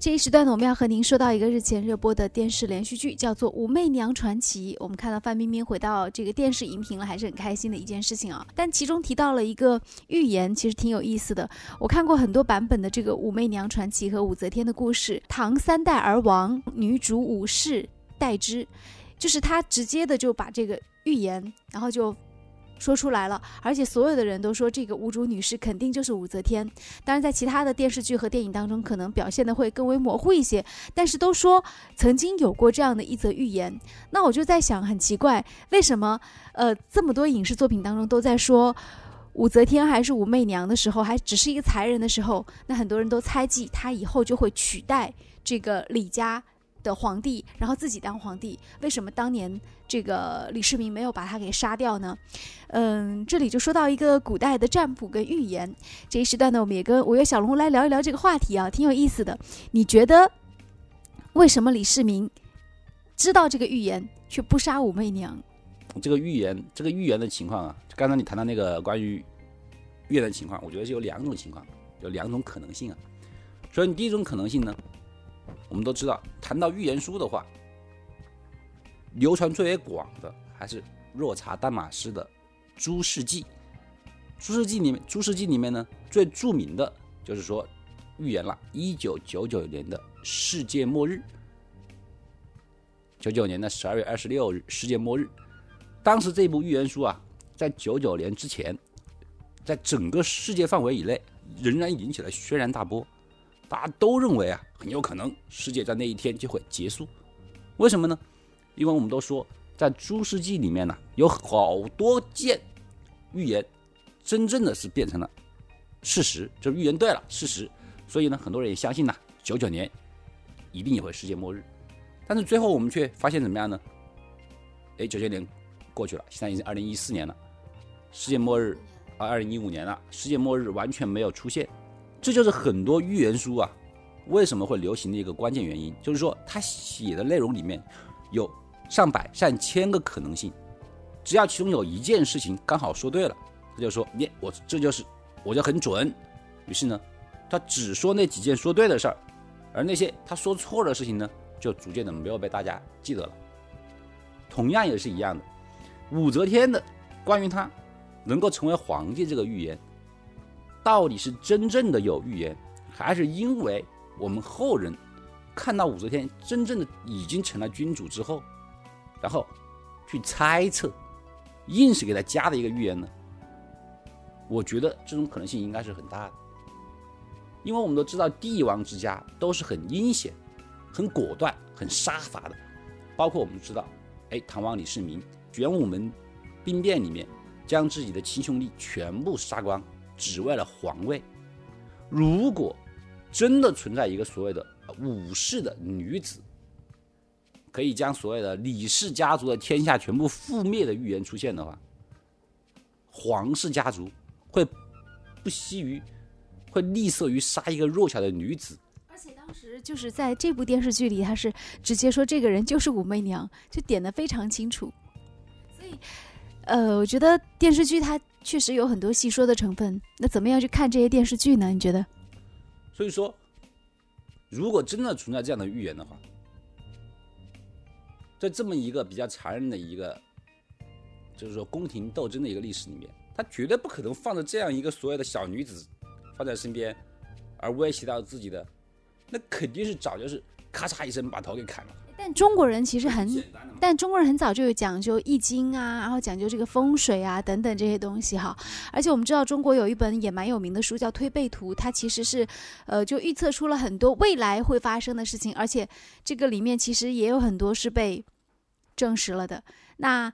这一时段呢，我们要和您说到一个日前热播的电视连续剧，叫做《武媚娘传奇》。我们看到范冰冰回到这个电视荧屏了，还是很开心的一件事情啊。但其中提到了一个寓言，其实挺有意思的。我看过很多版本的这个《武媚娘传奇》和武则天的故事。唐三代而亡，女主武氏代之，就是他直接的就把这个预言，然后就。说出来了，而且所有的人都说这个无主女士肯定就是武则天。当然，在其他的电视剧和电影当中，可能表现的会更为模糊一些。但是都说曾经有过这样的一则寓言，那我就在想，很奇怪，为什么呃这么多影视作品当中都在说武则天还是武媚娘的时候，还只是一个才人的时候，那很多人都猜忌她以后就会取代这个李家。的皇帝，然后自己当皇帝，为什么当年这个李世民没有把他给杀掉呢？嗯，这里就说到一个古代的占卜跟预言。这一时段呢，我们也跟五月小龙来聊一聊这个话题啊，挺有意思的。你觉得为什么李世民知道这个预言却不杀武媚娘？这个预言，这个预言的情况啊，就刚才你谈到那个关于预言的情况，我觉得是有两种情况，有两种可能性啊。所以，你第一种可能性呢？我们都知道，谈到预言书的话，流传最为广的还是若查丹马斯的《诸世纪》。《诸世纪》里面，《诸世纪》里面呢，最著名的就是说预言了1999年的世界末日。九九年的十二月二十六日，世界末日。当时这部预言书啊，在九九年之前，在整个世界范围以内，仍然引起了轩然大波。大家都认为啊，很有可能世界在那一天就会结束。为什么呢？因为我们都说，在诸世纪里面呢，有好多件预言，真正的是变成了事实，就是预言对了，事实。所以呢，很多人也相信呐，九九年一定也会世界末日。但是最后我们却发现怎么样呢？哎，九九年过去了，现在已经二零一四年了，世界末日啊，二零一五年了，世界末日完全没有出现。这就是很多预言书啊，为什么会流行的一个关键原因，就是说他写的内容里面有上百上千个可能性，只要其中有一件事情刚好说对了，他就说你我这就是我就很准。于是呢，他只说那几件说对的事儿，而那些他说错的事情呢，就逐渐的没有被大家记得了。同样也是一样的，武则天的关于他能够成为皇帝这个预言。到底是真正的有预言，还是因为我们后人看到武则天真正的已经成了君主之后，然后去猜测，硬是给他加的一个预言呢？我觉得这种可能性应该是很大的，因为我们都知道帝王之家都是很阴险、很果断、很杀伐的，包括我们知道，哎，唐王李世民玄武门兵变里面将自己的亲兄弟全部杀光。只为了皇位。如果真的存在一个所谓的武氏的女子，可以将所谓的李氏家族的天下全部覆灭的预言出现的话，皇室家族会不惜于，会吝啬于杀一个弱小的女子。而且当时就是在这部电视剧里，他是直接说这个人就是武媚娘，就点的非常清楚。所以。呃，我觉得电视剧它确实有很多戏说的成分。那怎么样去看这些电视剧呢？你觉得？所以说，如果真的存在这样的预言的话，在这么一个比较残忍的一个，就是说宫廷斗争的一个历史里面，他绝对不可能放着这样一个所谓的小女子放在身边，而威胁到自己的，那肯定是早就是咔嚓一声把头给砍了。但中国人其实很，但中国人很早就有讲究易经啊，然后讲究这个风水啊等等这些东西哈。而且我们知道中国有一本也蛮有名的书叫《推背图》，它其实是，呃，就预测出了很多未来会发生的事情，而且这个里面其实也有很多是被证实了的。那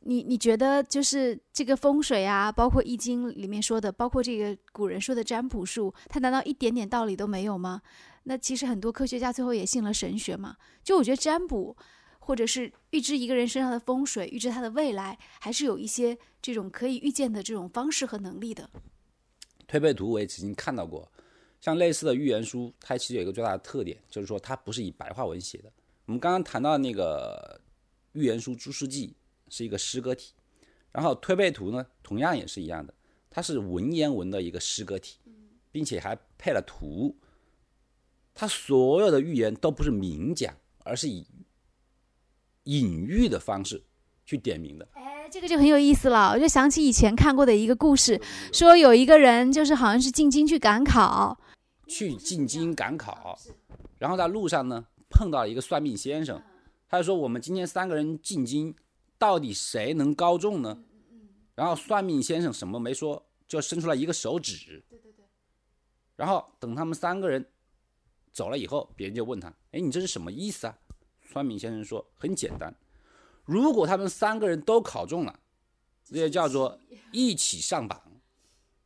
你你觉得就是这个风水啊，包括易经里面说的，包括这个古人说的占卜术，它难道一点点道理都没有吗？那其实很多科学家最后也信了神学嘛。就我觉得占卜，或者是预知一个人身上的风水，预知他的未来，还是有一些这种可以预见的这种方式和能力的。推背图我也曾经看到过，像类似的预言书，它其实有一个最大的特点，就是说它不是以白话文写的。我们刚刚谈到那个预言书《诸世纪》是一个诗歌体，然后推背图呢，同样也是一样的，它是文言文的一个诗歌体，并且还配了图。他所有的预言都不是明讲，而是以隐喻的方式去点名的。哎，这个就很有意思了。我就想起以前看过的一个故事，说有一个人就是好像是进京去赶考，去进京赶考，然后在路上呢碰到了一个算命先生，他就说我们今天三个人进京，到底谁能高中呢？然后算命先生什么没说，就伸出来一个手指。对对对。然后等他们三个人走了以后，别人就问他：“哎，你这是什么意思啊？”算命先生说：“很简单，如果他们三个人都考中了，这就叫做一起上榜；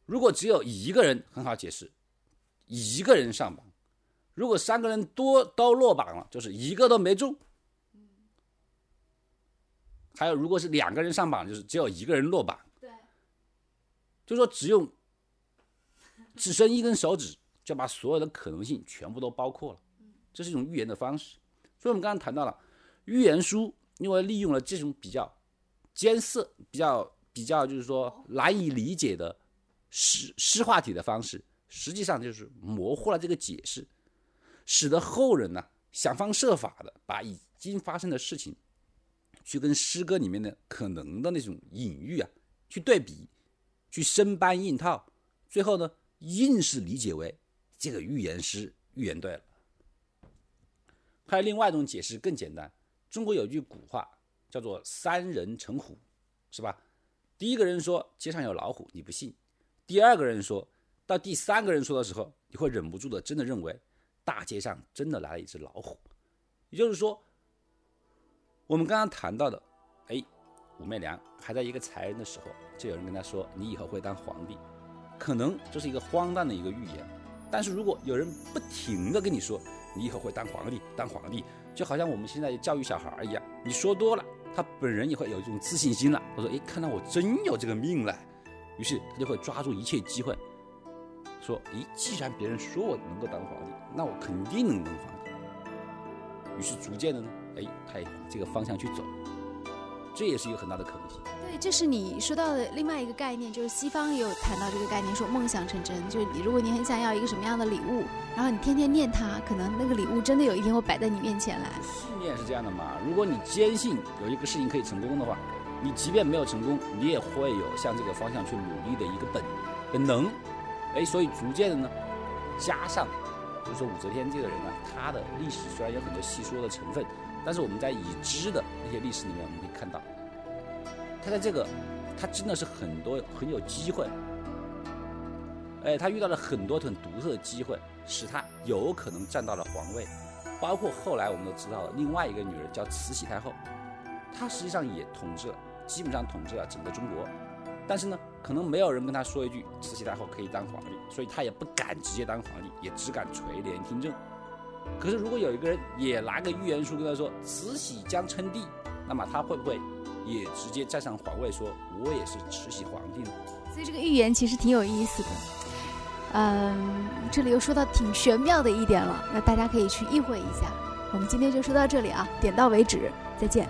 如果只有一个人，很好解释，一个人上榜；如果三个人多都落榜了，就是一个都没中。还有，如果是两个人上榜，就是只有一个人落榜。对，就说只用只伸一根手指，就把所有的可能性全部都包括了。这是一种预言的方式。所以我们刚刚谈到了预言书，因为利用了这种比较艰涩、比较比较就是说难以理解的诗诗话体的方式，实际上就是模糊了这个解释，使得后人呢想方设法的把已经发生的事情。去跟诗歌里面的可能的那种隐喻啊，去对比，去生搬硬套，最后呢，硬是理解为这个预言师预言对了。还有另外一种解释更简单，中国有句古话叫做“三人成虎”，是吧？第一个人说街上有老虎，你不信；第二个人说到第三个人说的时候，你会忍不住的真的认为大街上真的来了一只老虎，也就是说。我们刚刚谈到的，哎，武媚娘还在一个才人的时候，就有人跟她说：“你以后会当皇帝。”可能这是一个荒诞的一个预言，但是如果有人不停的跟你说：“你以后会当皇帝，当皇帝”，就好像我们现在教育小孩一样，你说多了，他本人也会有一种自信心了。他说：“哎，看到我真有这个命了。”于是他就会抓住一切机会，说：“咦，既然别人说我能够当皇帝，那我肯定能当皇帝。”于是逐渐的呢。哎，他也往这个方向去走，这也是一个很大的可能性。对，这是你说到的另外一个概念，就是西方也有谈到这个概念，说梦想成真。就是你，如果你很想要一个什么样的礼物，然后你天天念它，可能那个礼物真的有一天会摆在你面前来。信念是这样的嘛？如果你坚信有一个事情可以成功的话，你即便没有成功，你也会有向这个方向去努力的一个本本能。哎，所以逐渐的呢，加上就是说武则天这个人呢，他的历史虽然有很多细说的成分。但是我们在已知的那些历史里面，我们可以看到，他在这个，他真的是很多很有机会，哎，他遇到了很多很独特的机会，使他有可能站到了皇位。包括后来我们都知道了另外一个女人叫慈禧太后，她实际上也统治了，基本上统治了整个中国。但是呢，可能没有人跟她说一句慈禧太后可以当皇帝，所以她也不敢直接当皇帝，也只敢垂帘听政。可是，如果有一个人也拿个预言书跟他说慈禧将称帝，那么他会不会也直接站上皇位，说我也是慈禧皇帝呢？所以这个预言其实挺有意思的。嗯，这里又说到挺玄妙的一点了，那大家可以去意会一下。我们今天就说到这里啊，点到为止，再见。